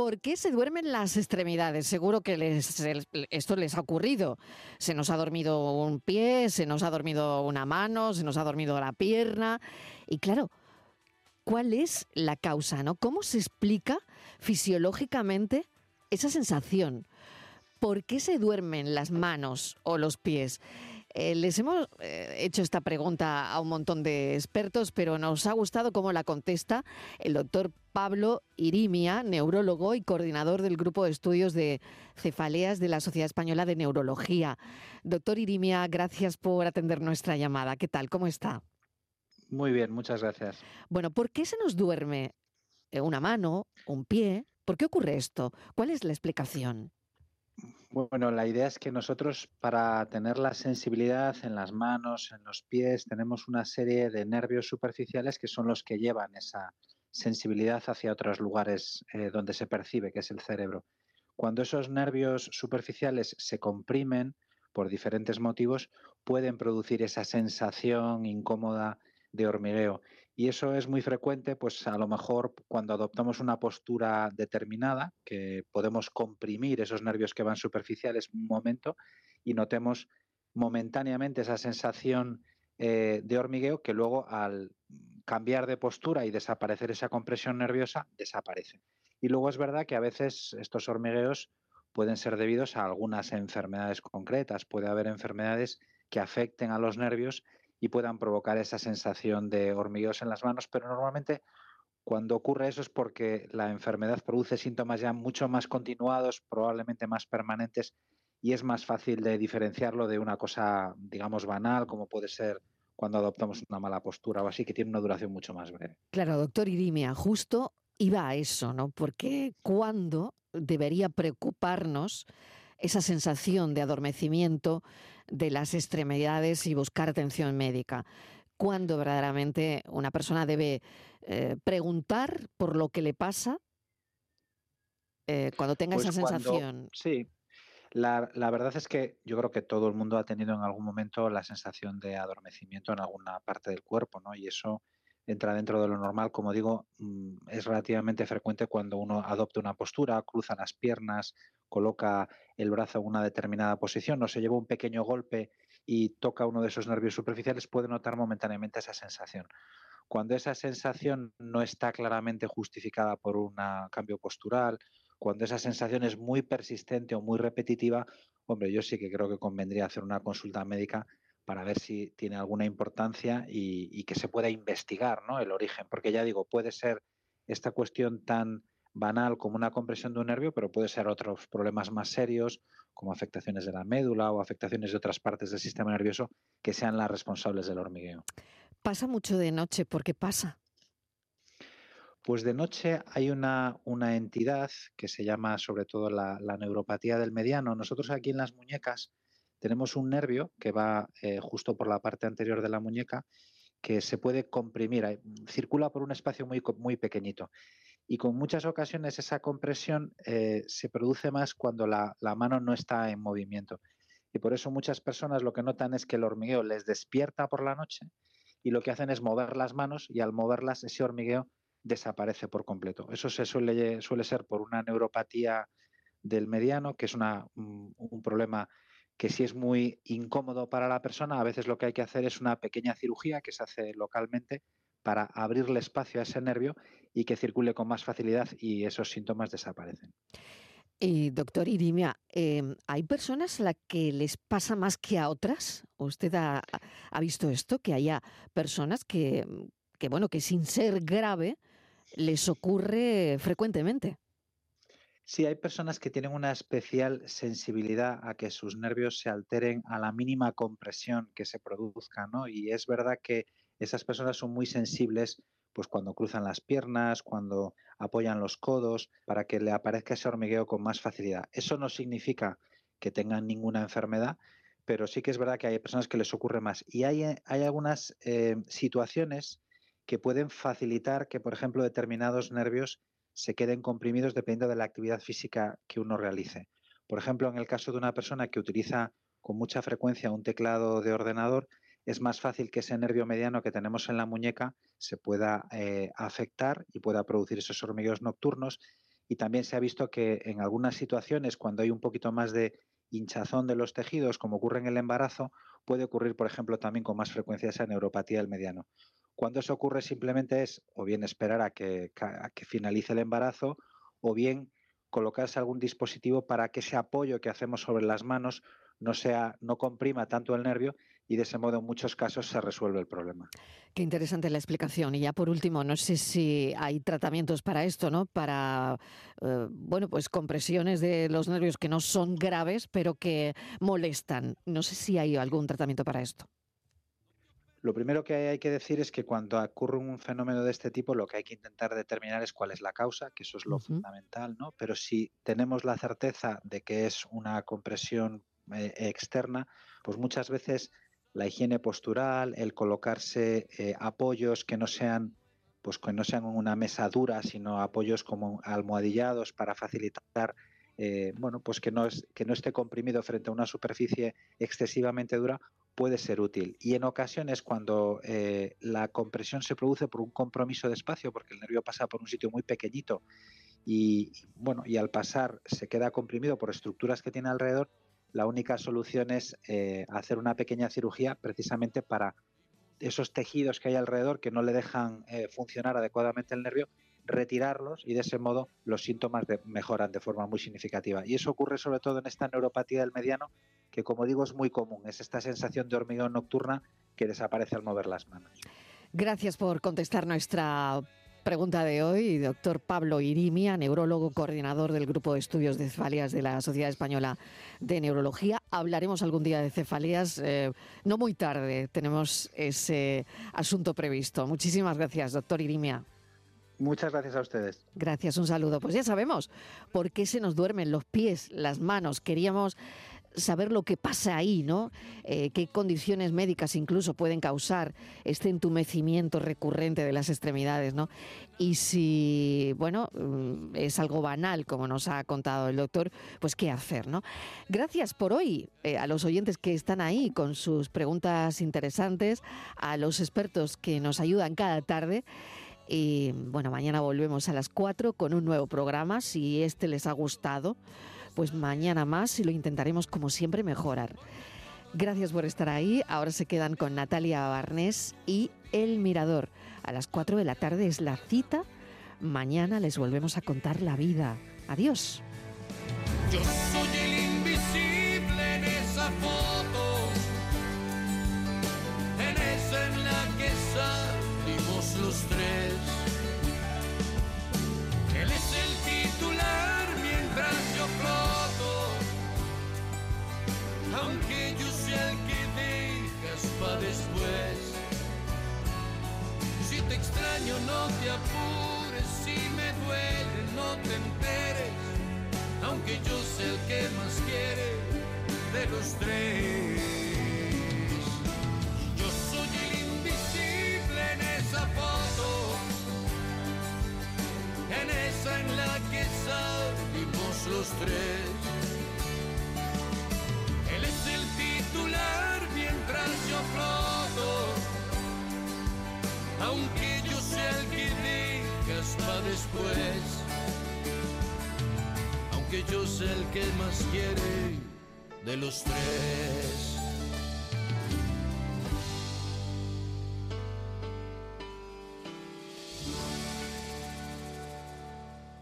¿Por qué se duermen las extremidades? Seguro que les, esto les ha ocurrido. Se nos ha dormido un pie, se nos ha dormido una mano, se nos ha dormido la pierna. Y claro, ¿cuál es la causa? ¿no? ¿Cómo se explica fisiológicamente esa sensación? ¿Por qué se duermen las manos o los pies? Eh, les hemos eh, hecho esta pregunta a un montón de expertos, pero nos ha gustado cómo la contesta el doctor Pablo Irimia, neurólogo y coordinador del Grupo de Estudios de Cefaleas de la Sociedad Española de Neurología. Doctor Irimia, gracias por atender nuestra llamada. ¿Qué tal? ¿Cómo está? Muy bien, muchas gracias. Bueno, ¿por qué se nos duerme eh, una mano, un pie? ¿Por qué ocurre esto? ¿Cuál es la explicación? Bueno, la idea es que nosotros para tener la sensibilidad en las manos, en los pies, tenemos una serie de nervios superficiales que son los que llevan esa sensibilidad hacia otros lugares eh, donde se percibe, que es el cerebro. Cuando esos nervios superficiales se comprimen por diferentes motivos, pueden producir esa sensación incómoda de hormigueo. Y eso es muy frecuente, pues a lo mejor cuando adoptamos una postura determinada, que podemos comprimir esos nervios que van superficiales un momento y notemos momentáneamente esa sensación eh, de hormigueo que luego al cambiar de postura y desaparecer esa compresión nerviosa, desaparece. Y luego es verdad que a veces estos hormigueos pueden ser debidos a algunas enfermedades concretas. Puede haber enfermedades que afecten a los nervios y puedan provocar esa sensación de hormigueos en las manos, pero normalmente cuando ocurre eso es porque la enfermedad produce síntomas ya mucho más continuados, probablemente más permanentes, y es más fácil de diferenciarlo de una cosa, digamos, banal, como puede ser cuando adoptamos una mala postura o así, que tiene una duración mucho más breve. Claro, doctor Irimia, justo iba a eso, ¿no? Porque cuando debería preocuparnos esa sensación de adormecimiento de las extremidades y buscar atención médica. ¿Cuándo verdaderamente una persona debe eh, preguntar por lo que le pasa eh, cuando tenga pues esa sensación? sí, la, la, verdad es que yo creo que todo el mundo ha tenido en algún momento la sensación de adormecimiento en alguna parte del cuerpo, ¿no? Y eso entra dentro de lo normal. Como digo, mm, es relativamente frecuente cuando uno adopta una postura, cruza las piernas, coloca el brazo en una determinada posición o se lleva un pequeño golpe y toca uno de esos nervios superficiales, puede notar momentáneamente esa sensación. Cuando esa sensación no está claramente justificada por un cambio postural, cuando esa sensación es muy persistente o muy repetitiva, hombre, yo sí que creo que convendría hacer una consulta médica para ver si tiene alguna importancia y, que se pueda investigar ¿no? el origen, porque ya digo, puede ser esta cuestión tan banal como una compresión de un nervio, pero puede ser otros problemas más serios, como afectaciones de la médula o afectaciones de otras partes del sistema nervioso, que sean las responsables del hormigueo. ¿Pasa mucho de noche? ¿Por qué pasa? Pues de noche hay una, una entidad que se llama sobre todo la, neuropatía del mediano. Nosotros aquí en las muñecas tenemos un nervio que va eh, justo por la parte anterior de la muñeca que se puede comprimir, circula por un espacio muy, muy pequeñito y con muchas ocasiones esa compresión eh, se produce más cuando la, mano no está en movimiento. Y por eso muchas personas lo que notan es que el hormigueo les despierta por la noche y lo que hacen es mover las manos y al moverlas ese hormigueo desaparece por completo. Eso se suele, ser por una neuropatía del mediano, que es una, un problema que si es muy incómodo para la persona, a veces lo que hay que hacer es una pequeña cirugía que se hace localmente para abrirle espacio a ese nervio y que circule con más facilidad y esos síntomas desaparecen. Eh, doctor Irimia, em, ¿hay personas a las que les pasa más que a otras? ¿Usted ha, visto esto? Que haya personas que, que, bueno, que sin ser grave les ocurre frecuentemente. Sí, hay personas que tienen una especial sensibilidad a que sus nervios se alteren a la mínima compresión que se produzca, ¿no? Y es verdad que esas personas son muy sensibles pues cuando cruzan las piernas, cuando apoyan los codos, para que le aparezca ese hormigueo con más facilidad. Eso no significa que tengan ninguna enfermedad, pero sí que es verdad que hay personas que les ocurre más. Y hay, hay algunas eh, situaciones que pueden facilitar que, por ejemplo, determinados nervios se queden comprimidos dependiendo de la actividad física que uno realice. Por ejemplo, en el caso de una persona que utiliza con mucha frecuencia un teclado de ordenador, es más fácil que ese nervio mediano que tenemos en la muñeca se pueda eh, afectar y pueda producir esos hormigueos nocturnos. y también se ha visto que en algunas situaciones, cuando hay un poquito más de hinchazón de los tejidos, como ocurre en el embarazo, puede ocurrir, por ejemplo, también con más frecuencia esa neuropatía del mediano. Cuando eso ocurre simplemente es o bien esperar a que, a que finalice el embarazo o bien colocarse algún dispositivo para que ese apoyo que hacemos sobre las manos no sea, no comprima tanto el nervio y de ese modo en muchos casos se resuelve el problema. Qué interesante la explicación. Y ya por último, no sé si hay tratamientos para esto, ¿no? Para, eh, bueno, pues compresiones de los nervios que no son graves, pero que molestan. No sé si hay algún tratamiento para esto. Lo primero que hay que decir es que cuando ocurre un fenómeno de este tipo, lo que hay que intentar determinar es cuál es la causa, que eso es lo fundamental, ¿no? Pero si tenemos la certeza de que es una compresión eh, externa, pues muchas veces la higiene postural, el colocarse eh, apoyos que no sean pues que no sean una mesa dura, sino apoyos como almohadillados para facilitar eh, bueno, pues que no, es, que no esté comprimido frente a una superficie excesivamente dura, puede ser útil. Y en ocasiones, cuando eh, la compresión se produce por un compromiso de espacio, porque el nervio pasa por un sitio muy pequeñito y, bueno, y al pasar se queda comprimido por estructuras que tiene alrededor, la única solución es eh, hacer una pequeña cirugía precisamente para esos tejidos que hay alrededor que no le dejan funcionar adecuadamente el nervio retirarlos y de ese modo los síntomas mejoran de forma muy significativa. Y eso ocurre sobre todo en esta neuropatía del mediano, que como digo es muy común, es esta sensación de hormigón nocturna que desaparece al mover las manos. Gracias por contestar nuestra pregunta de hoy, doctor Pablo Irimia, neurólogo coordinador del Grupo de Estudios de Cefalias de la Sociedad Española de Neurología. Hablaremos algún día de cefalías, eh, no muy tarde, tenemos ese asunto previsto. Muchísimas gracias, doctor Irimia. Muchas gracias a ustedes. Gracias, un saludo. Pues ya sabemos por qué se nos duermen los pies, las manos. Queríamos saber lo que pasa ahí, ¿no? Eh, qué condiciones médicas incluso pueden causar este entumecimiento recurrente de las extremidades, ¿no? Y si, bueno, mm, es algo banal, como nos ha contado el doctor, pues qué hacer, ¿no? Gracias por hoy eh, a los oyentes que están ahí con sus preguntas interesantes, a los expertos que nos ayudan cada tarde. Y bueno, mañana volvemos a las 4 con un nuevo programa. Si este les ha gustado, pues mañana más y lo intentaremos como siempre mejorar. Gracias por estar ahí. Ahora se quedan con Natalia Barnés y El Mirador. A las 4 de la tarde es la cita. Mañana les volvemos a contar la vida. Adiós. Yo soy el invisible en esa no te apures, si me duele, no te enteres, aunque yo sea el que más quiere de los tres. Yo soy el invisible en esa foto, en esa en la que salimos los tres. mientras yo floto, aunque dejas para después, aunque yo sea el que más quiere de los tres.